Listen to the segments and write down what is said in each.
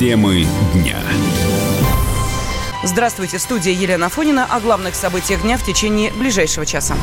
Темы дня. Здравствуйте, студия Елена Фонина о главных событиях дня в течение ближайшего часа.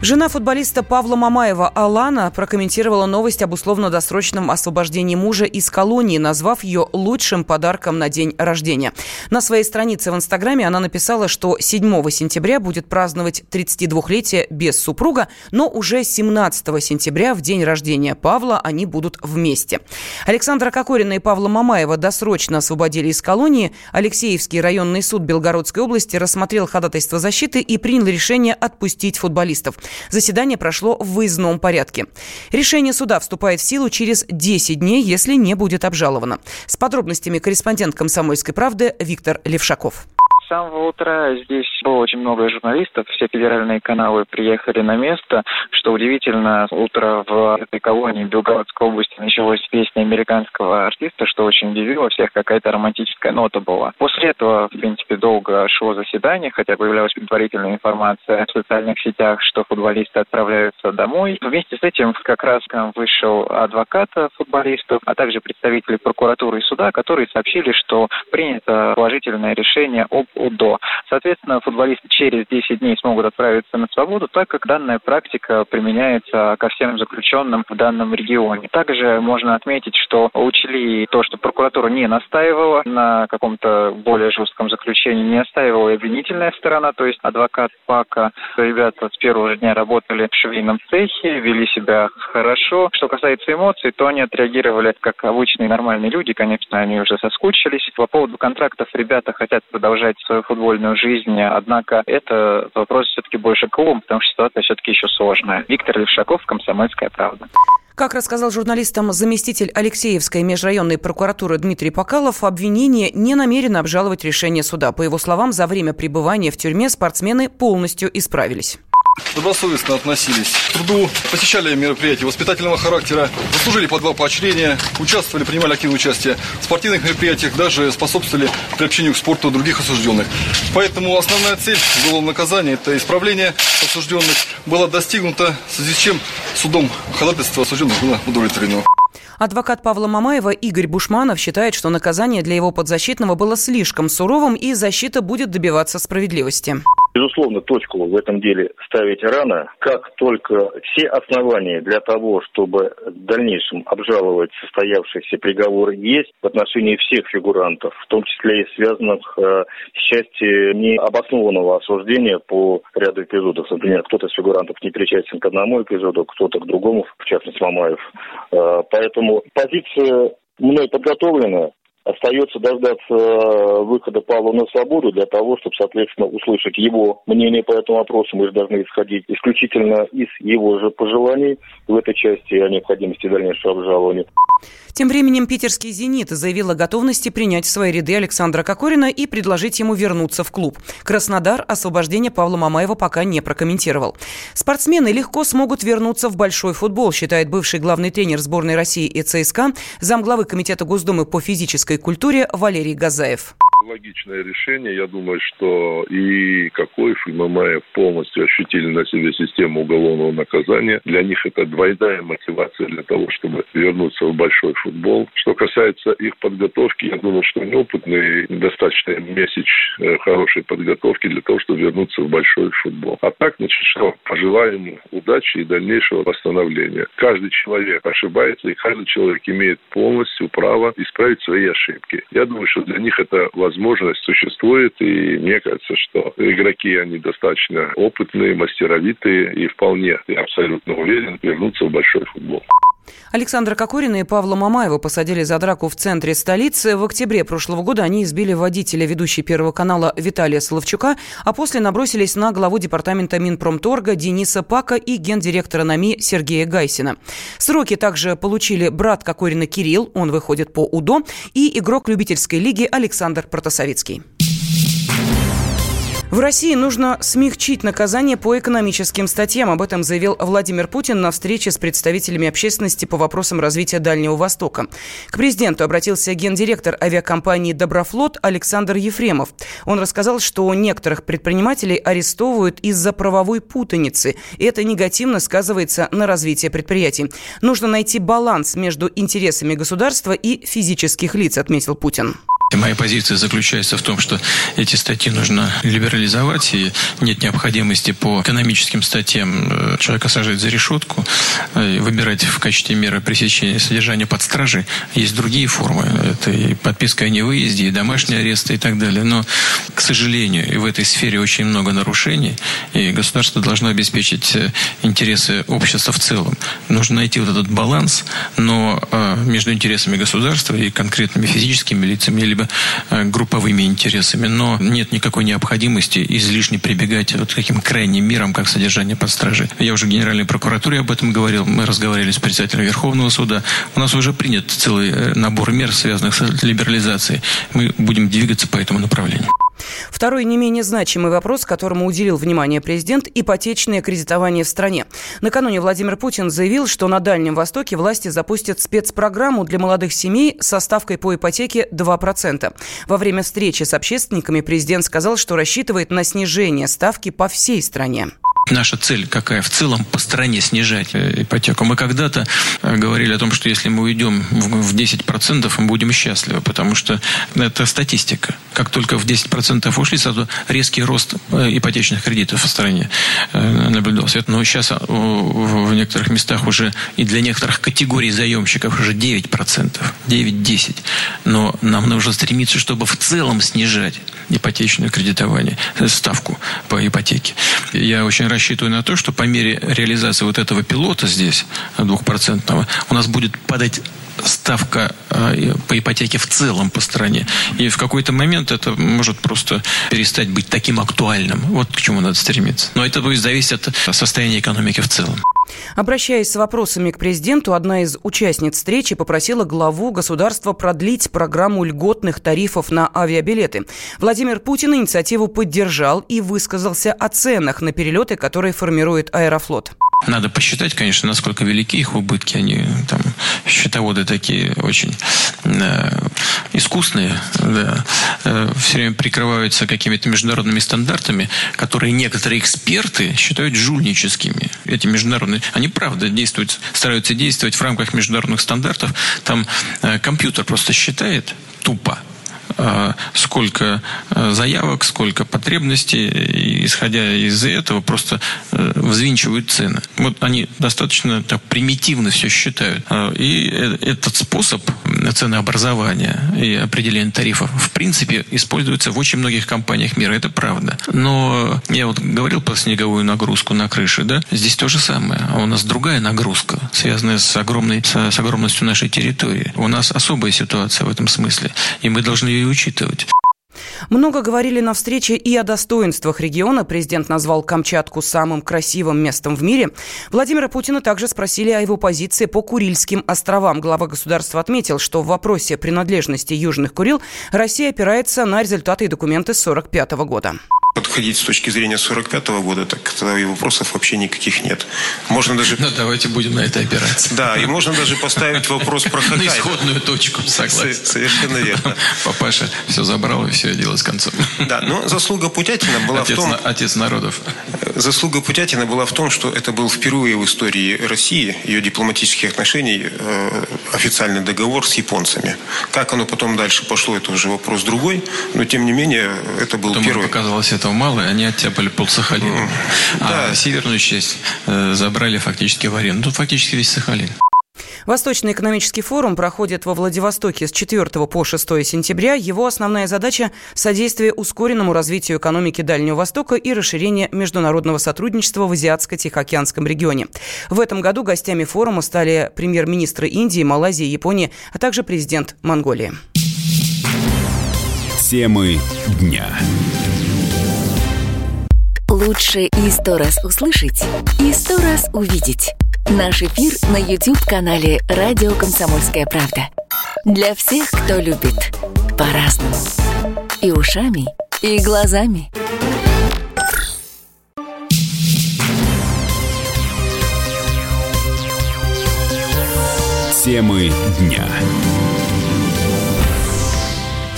Жена футболиста Павла Мамаева Алана прокомментировала новость об условно-досрочном освобождении мужа из колонии, назвав ее лучшим подарком на день рождения. На своей странице в Инстаграме она написала, что 7 сентября будет праздновать 32-летие без супруга, но уже 17 сентября, в день рождения Павла, они будут вместе. Александра Кокорина и Павла Мамаева досрочно освободили из колонии. Алексеевский районный суд Белгородской области рассмотрел ходатайство защиты и принял решение отпустить футболистов. Заседание прошло в выездном порядке. Решение суда вступает в силу через 10 дней, если не будет обжаловано. С подробностями корреспондент «Комсомольской правды» Виктор Левшаков самого утра здесь было очень много журналистов, все федеральные каналы приехали на место. Что удивительно, утро в этой колонии Белгородской области началось с песни американского артиста, что очень удивило всех, какая-то романтическая нота была. После этого, в принципе, долго шло заседание, хотя появлялась предварительная информация в социальных сетях, что футболисты отправляются домой. Вместе с этим как раз к нам вышел адвокат футболистов, а также представители прокуратуры и суда, которые сообщили, что принято положительное решение об УДО. Соответственно, футболисты через 10 дней смогут отправиться на свободу, так как данная практика применяется ко всем заключенным в данном регионе. Также можно отметить, что учли то, что прокуратура не настаивала на каком-то более жестком заключении, не настаивала и обвинительная сторона, то есть адвокат ПАКа. Ребята с первого же дня работали в швейном цехе, вели себя хорошо. Что касается эмоций, то они отреагировали как обычные нормальные люди. Конечно, они уже соскучились. По поводу контрактов ребята хотят продолжать свою футбольную жизнь. Однако это вопрос все-таки больше клубом, потому что ситуация все-таки еще сложная. Виктор Левшаков, «Комсомольская правда». Как рассказал журналистам заместитель Алексеевской межрайонной прокуратуры Дмитрий Покалов, обвинение не намерено обжаловать решение суда. По его словам, за время пребывания в тюрьме спортсмены полностью исправились добросовестно относились к труду, посещали мероприятия воспитательного характера, заслужили по два поощрения, участвовали, принимали активное участие в спортивных мероприятиях, даже способствовали приобщению к спорту других осужденных. Поэтому основная цель уголовного наказания – это исправление осужденных была достигнута, в связи с чем судом ходатайство осужденных было удовлетворено. Адвокат Павла Мамаева Игорь Бушманов считает, что наказание для его подзащитного было слишком суровым, и защита будет добиваться справедливости. Безусловно, точку в этом деле ставить рано. Как только все основания для того, чтобы в дальнейшем обжаловать состоявшийся приговор есть в отношении всех фигурантов, в том числе и связанных э, с части необоснованного осуждения по ряду эпизодов. Например, кто-то из фигурантов не причастен к одному эпизоду, кто-то к другому, в частности Мамаев. Э, поэтому позиция мной подготовлена. Остается дождаться э, выхода Павла на свободу для того, чтобы, соответственно, услышать его мнение по этому вопросу. Мы же должны исходить исключительно из его же пожеланий в этой части о необходимости дальнейшего обжалования. Тем временем питерский «Зенит» заявил о готовности принять в свои ряды Александра Кокорина и предложить ему вернуться в клуб. Краснодар освобождение Павла Мамаева пока не прокомментировал. Спортсмены легко смогут вернуться в большой футбол, считает бывший главный тренер сборной России и ЦСКА, замглавы Комитета Госдумы по физической культуре Валерий Газаев логичное решение. Я думаю, что и Кокоев, и Мамаев полностью ощутили на себе систему уголовного наказания. Для них это двойная мотивация для того, чтобы вернуться в большой футбол. Что касается их подготовки, я думаю, что они опытные, достаточно месяц э, хорошей подготовки для того, чтобы вернуться в большой футбол. А так, значит, что пожелаем удачи и дальнейшего восстановления. Каждый человек ошибается, и каждый человек имеет полностью право исправить свои ошибки. Я думаю, что для них это возможно возможность существует, и мне кажется, что игроки, они достаточно опытные, мастеровитые, и вполне, я абсолютно уверен, вернутся в большой футбол. Александра Кокорина и Павла Мамаева посадили за драку в центре столицы. В октябре прошлого года они избили водителя ведущей Первого канала Виталия Соловчука, а после набросились на главу департамента Минпромторга Дениса Пака и гендиректора НАМИ Сергея Гайсина. Сроки также получили брат Кокорина Кирилл, он выходит по УДО, и игрок любительской лиги Александр Протасовицкий. В России нужно смягчить наказание по экономическим статьям. Об этом заявил Владимир Путин на встрече с представителями общественности по вопросам развития Дальнего Востока. К президенту обратился гендиректор авиакомпании «Доброфлот» Александр Ефремов. Он рассказал, что некоторых предпринимателей арестовывают из-за правовой путаницы. И это негативно сказывается на развитии предприятий. Нужно найти баланс между интересами государства и физических лиц, отметил Путин. Моя позиция заключается в том, что эти статьи нужно либерализовать, и нет необходимости по экономическим статьям э, человека сажать за решетку, э, выбирать в качестве меры пресечения содержания под стражей. Есть другие формы. Это и подписка о невыезде, и домашний арест, и так далее. Но, к сожалению, и в этой сфере очень много нарушений, и государство должно обеспечить э, интересы общества в целом. Нужно найти вот этот баланс, но между интересами государства и конкретными физическими лицами, либо либо э, групповыми интересами. Но нет никакой необходимости излишне прибегать вот к таким крайним мерам, как содержание под стражей. Я уже в Генеральной прокуратуре об этом говорил. Мы разговаривали с председателем Верховного суда. У нас уже принят целый э, набор мер, связанных с либерализацией. Мы будем двигаться по этому направлению. Второй не менее значимый вопрос, которому уделил внимание президент – ипотечное кредитование в стране. Накануне Владимир Путин заявил, что на Дальнем Востоке власти запустят спецпрограмму для молодых семей со ставкой по ипотеке 2%. Во время встречи с общественниками президент сказал, что рассчитывает на снижение ставки по всей стране наша цель какая? В целом по стране снижать э, ипотеку. Мы когда-то э, говорили о том, что если мы уйдем в 10%, мы будем счастливы, потому что это статистика. Как только в 10% ушли, сразу резкий рост э, ипотечных кредитов в стране наблюдался. Но сейчас в некоторых местах уже и для некоторых категорий заемщиков уже 9%, 9-10%. Но нам нужно стремиться, чтобы в целом снижать ипотечное кредитование, ставку по ипотеке. Я очень рассчитываю на то, что по мере реализации вот этого пилота здесь, двухпроцентного, у нас будет падать ставка э, по ипотеке в целом по стране. И в какой-то момент это может просто перестать быть таким актуальным. Вот к чему надо стремиться. Но это будет зависеть от состояния экономики в целом. Обращаясь с вопросами к президенту, одна из участниц встречи попросила главу государства продлить программу льготных тарифов на авиабилеты. Владимир Путин инициативу поддержал и высказался о ценах на перелеты, которые формирует Аэрофлот. Надо посчитать, конечно, насколько велики их убытки. Они там счетоводы такие очень э, искусные, да, э, все время прикрываются какими-то международными стандартами, которые некоторые эксперты считают жульническими. Эти международные, они правда действуют, стараются действовать в рамках международных стандартов. Там э, компьютер просто считает тупо Э, сколько э, заявок, сколько потребностей, исходя из этого просто э, взвинчивают цены. Вот они достаточно так примитивно все считают. И этот способ ценообразования и определения тарифов в принципе используется в очень многих компаниях мира. Это правда. Но я вот говорил про снеговую нагрузку на крыше, да? Здесь то же самое. А у нас другая нагрузка, связанная с огромной, с огромностью нашей территории. У нас особая ситуация в этом смысле. И мы должны ее учитывать. Много говорили на встрече и о достоинствах региона. Президент назвал Камчатку самым красивым местом в мире. Владимира Путина также спросили о его позиции по Курильским островам. Глава государства отметил, что в вопросе принадлежности Южных Курил Россия опирается на результаты и документы 1945 года подходить с точки зрения 45 -го года, так тогда и вопросов вообще никаких нет. Можно даже... Ну, давайте будем на это опираться. Да, и можно даже поставить вопрос про Хоккайдо. На исходную точку, согласен. Совершенно верно. Папаша все забрал, и все дело с концом. Да, но заслуга Путятина была отец, в том... Отец народов. Заслуга Путятина была в том, что это был впервые в истории России, ее дипломатических отношений, э, официальный договор с японцами. Как оно потом дальше пошло, это уже вопрос другой, но тем не менее это был первый... показалось этого мало, и они оттяпали полсахалина. Mm. А да. северную часть э, забрали фактически в аренду. Тут фактически весь Сахалин. Восточный экономический форум проходит во Владивостоке с 4 по 6 сентября. Его основная задача – содействие ускоренному развитию экономики Дальнего Востока и расширение международного сотрудничества в Азиатско-Тихоокеанском регионе. В этом году гостями форума стали премьер-министры Индии, Малайзии, Японии, а также президент Монголии. Темы дня. Лучше и сто раз услышать, и сто раз увидеть. Наш эфир на YouTube-канале «Радио Комсомольская правда». Для всех, кто любит по-разному. И ушами, и глазами. Темы дня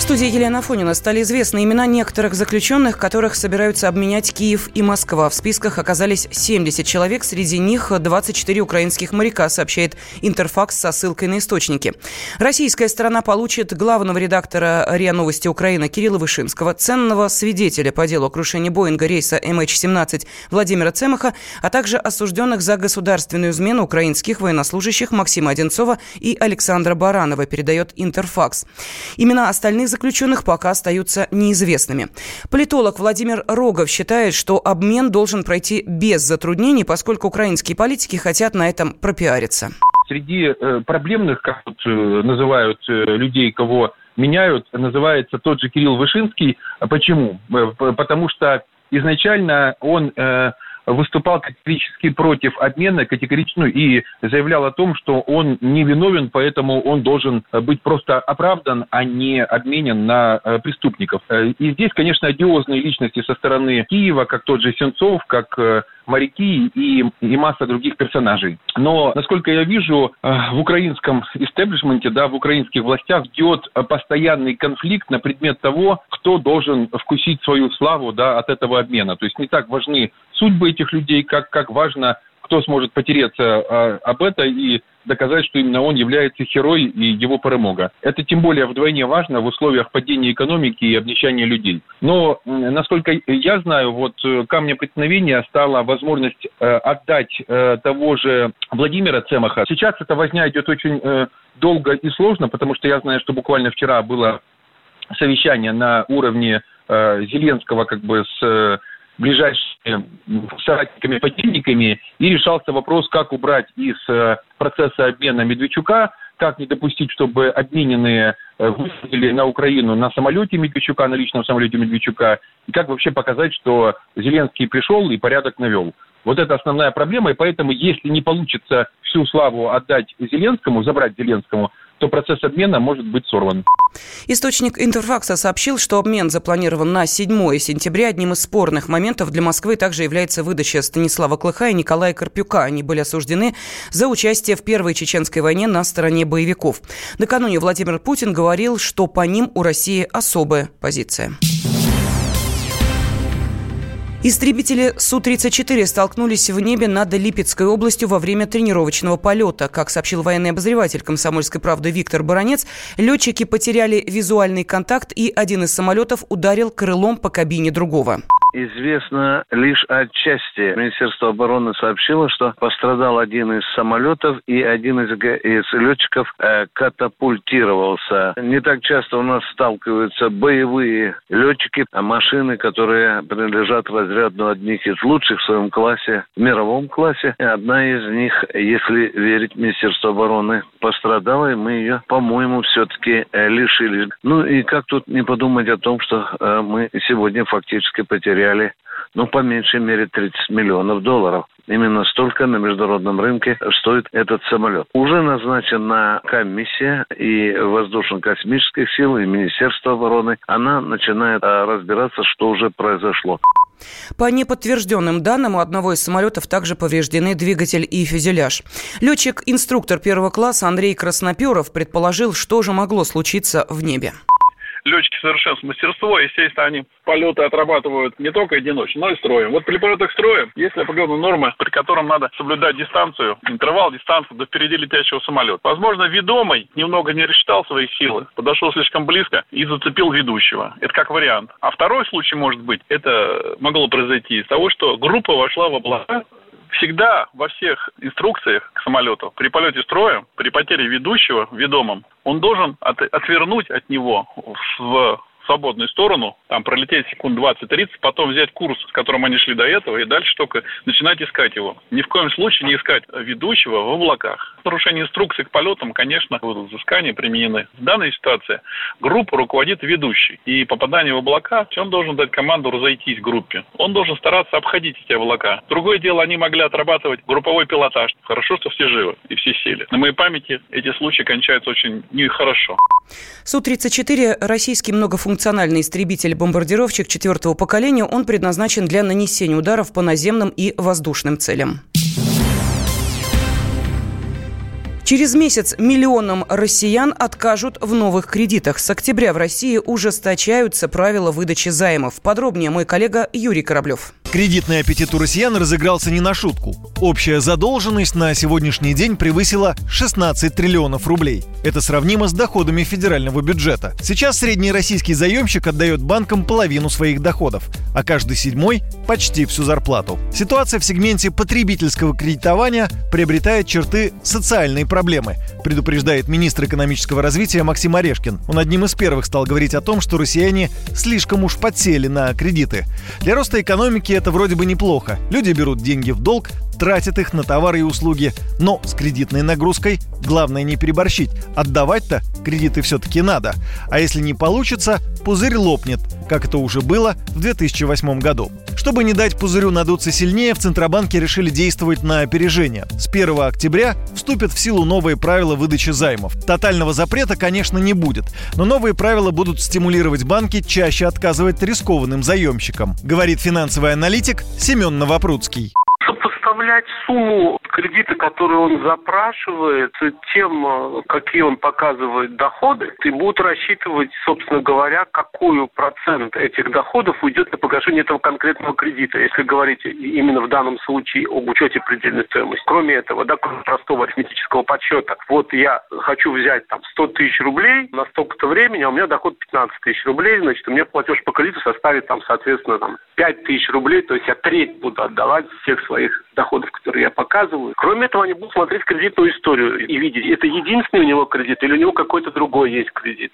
студии Елена Афонина стали известны имена некоторых заключенных, которых собираются обменять Киев и Москва. В списках оказались 70 человек, среди них 24 украинских моряка, сообщает Интерфакс со ссылкой на источники. Российская сторона получит главного редактора РИА Новости Украины Кирилла Вышинского, ценного свидетеля по делу о крушении Боинга рейса MH17 Владимира Цемаха, а также осужденных за государственную измену украинских военнослужащих Максима Одинцова и Александра Баранова, передает Интерфакс. Имена остальных заключенных пока остаются неизвестными. Политолог Владимир Рогов считает, что обмен должен пройти без затруднений, поскольку украинские политики хотят на этом пропиариться. Среди э, проблемных, как э, называют э, людей, кого меняют, называется тот же Кирилл Вышинский. Почему? Потому что изначально он выступал категорически против обмена, категорично ну, и заявлял о том, что он не виновен, поэтому он должен быть просто оправдан, а не обменен на э, преступников. Э, и здесь, конечно, одиозные личности со стороны Киева, как тот же Сенцов, как э, моряки и, и масса других персонажей. Но, насколько я вижу, в украинском истеблишменте, да, в украинских властях идет постоянный конфликт на предмет того, кто должен вкусить свою славу да, от этого обмена. То есть не так важны судьбы этих людей, как, как важно, кто сможет потереться а, об это и доказать, что именно он является герой и его перемога. Это тем более вдвойне важно в условиях падения экономики и обнищания людей. Но, насколько я знаю, вот э, камнем преткновения стала возможность э, отдать э, того же Владимира Цемаха. Сейчас эта возня идет очень э, долго и сложно, потому что я знаю, что буквально вчера было совещание на уровне э, Зеленского как бы с э, ближайшими соратниками, подельниками, и решался вопрос, как убрать из э, процесса обмена Медведчука, как не допустить, чтобы обмененные э, высадили на Украину на самолете Медведчука, на личном самолете Медведчука, и как вообще показать, что Зеленский пришел и порядок навел. Вот это основная проблема, и поэтому, если не получится всю славу отдать Зеленскому, забрать Зеленскому, то процесс обмена может быть сорван. Источник Интерфакса сообщил, что обмен запланирован на 7 сентября. Одним из спорных моментов для Москвы также является выдача Станислава Клыха и Николая Карпюка. Они были осуждены за участие в Первой чеченской войне на стороне боевиков. Накануне Владимир Путин говорил, что по ним у России особая позиция. Истребители Су-34 столкнулись в небе над Липецкой областью во время тренировочного полета. Как сообщил военный обозреватель комсомольской правды Виктор Баранец, летчики потеряли визуальный контакт и один из самолетов ударил крылом по кабине другого известно лишь отчасти. Министерство обороны сообщило, что пострадал один из самолетов и один из, из летчиков э, катапультировался. Не так часто у нас сталкиваются боевые летчики, а машины, которые принадлежат разряду одних из лучших в своем классе, в мировом классе. И одна из них, если верить Министерству обороны, пострадала, и мы ее, по-моему, все-таки э, лишили. Ну и как тут не подумать о том, что э, мы сегодня фактически потеряли потеряли, ну, по меньшей мере, 30 миллионов долларов. Именно столько на международном рынке стоит этот самолет. Уже назначена комиссия и воздушно-космических сил, и Министерство обороны. Она начинает а, разбираться, что уже произошло. По неподтвержденным данным, у одного из самолетов также повреждены двигатель и фюзеляж. Летчик-инструктор первого класса Андрей Красноперов предположил, что же могло случиться в небе летчики совершенствуют мастерство, естественно, они полеты отрабатывают не только одиночно, но и строем. Вот при полетах строем есть определенные нормы, при котором надо соблюдать дистанцию, интервал, дистанцию до впереди летящего самолета. Возможно, ведомый немного не рассчитал свои силы, подошел слишком близко и зацепил ведущего. Это как вариант. А второй случай может быть, это могло произойти из того, что группа вошла в облака, всегда во всех инструкциях к самолету при полете строя, при потере ведущего ведомым, он должен от, отвернуть от него в свободную сторону, там пролететь секунд 20-30, потом взять курс, с которым они шли до этого, и дальше только начинать искать его. Ни в коем случае не искать ведущего в облаках. Нарушение инструкций к полетам, конечно, будут взыскания применены. В данной ситуации группу руководит ведущий. И попадание в облака, он должен дать команду разойтись группе. Он должен стараться обходить эти облака. Другое дело, они могли отрабатывать групповой пилотаж. Хорошо, что все живы и все сели. На моей памяти эти случаи кончаются очень нехорошо. Су-34 – российский многофункциональный истребитель-бомбардировщик четвертого поколения. Он предназначен для нанесения ударов по наземным и воздушным целям. Через месяц миллионам россиян откажут в новых кредитах. С октября в России ужесточаются правила выдачи займов. Подробнее мой коллега Юрий Кораблев. Кредитный аппетит у россиян разыгрался не на шутку. Общая задолженность на сегодняшний день превысила 16 триллионов рублей. Это сравнимо с доходами федерального бюджета. Сейчас средний российский заемщик отдает банкам половину своих доходов, а каждый седьмой – почти всю зарплату. Ситуация в сегменте потребительского кредитования приобретает черты социальной проблемы, предупреждает министр экономического развития Максим Орешкин. Он одним из первых стал говорить о том, что россияне слишком уж подсели на кредиты. Для роста экономики это вроде бы неплохо. Люди берут деньги в долг, тратят их на товары и услуги. Но с кредитной нагрузкой главное не переборщить. Отдавать-то кредиты все-таки надо. А если не получится, пузырь лопнет, как это уже было в 2008 году. Чтобы не дать пузырю надуться сильнее, в Центробанке решили действовать на опережение. С 1 октября вступят в силу новые правила выдачи займов. Тотального запрета, конечно, не будет, но новые правила будут стимулировать банки чаще отказывать рискованным заемщикам, говорит финансовый аналитик Семен Новопрудский сопоставлять сумму кредита, который он запрашивает, тем, э, какие он показывает доходы, и будут рассчитывать, собственно говоря, какой процент этих доходов уйдет на погашение этого конкретного кредита, если говорить именно в данном случае об учете предельной стоимости. Кроме этого, да, кроме простого арифметического подсчета, вот я хочу взять там 100 тысяч рублей на столько-то времени, а у меня доход 15 тысяч рублей, значит, у меня платеж по кредиту составит там, соответственно, там 5 тысяч рублей, то есть я треть буду отдавать всех своих доходов, которые я показываю. Кроме этого, они будут смотреть кредитную историю и видеть, это единственный у него кредит или у него какой-то другой есть кредит.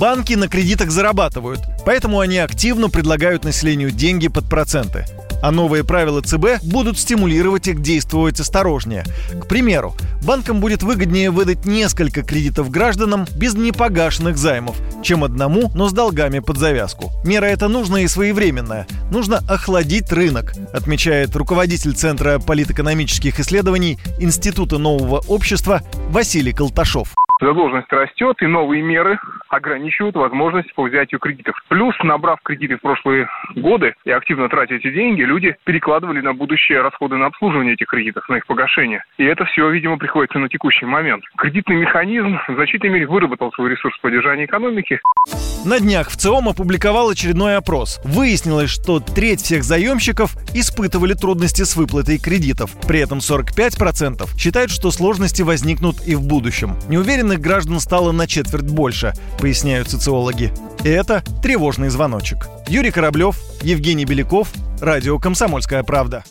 Банки на кредитах зарабатывают, поэтому они активно предлагают населению деньги под проценты а новые правила ЦБ будут стимулировать их действовать осторожнее. К примеру, банкам будет выгоднее выдать несколько кредитов гражданам без непогашенных займов, чем одному, но с долгами под завязку. Мера эта нужная и своевременная. Нужно охладить рынок, отмечает руководитель Центра политэкономических исследований Института нового общества Василий Колташов задолженность растет, и новые меры ограничивают возможность по взятию кредитов. Плюс, набрав кредиты в прошлые годы и активно тратя эти деньги, люди перекладывали на будущее расходы на обслуживание этих кредитов, на их погашение. И это все, видимо, приходится на текущий момент. Кредитный механизм в значительной мере выработал свой ресурс поддержания экономики. На днях в ЦИОМ опубликовал очередной опрос. Выяснилось, что треть всех заемщиков испытывали трудности с выплатой кредитов. При этом 45% считают, что сложности возникнут и в будущем. Не уверен Военных граждан стало на четверть больше, поясняют социологи. И это тревожный звоночек. Юрий Кораблев, Евгений Беляков, Радио «Комсомольская правда».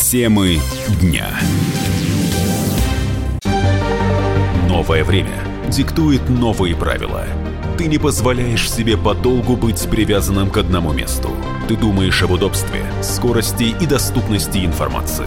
Темы дня. Новое время диктует новые правила. Ты не позволяешь себе подолгу быть привязанным к одному месту. Ты думаешь об удобстве, скорости и доступности информации.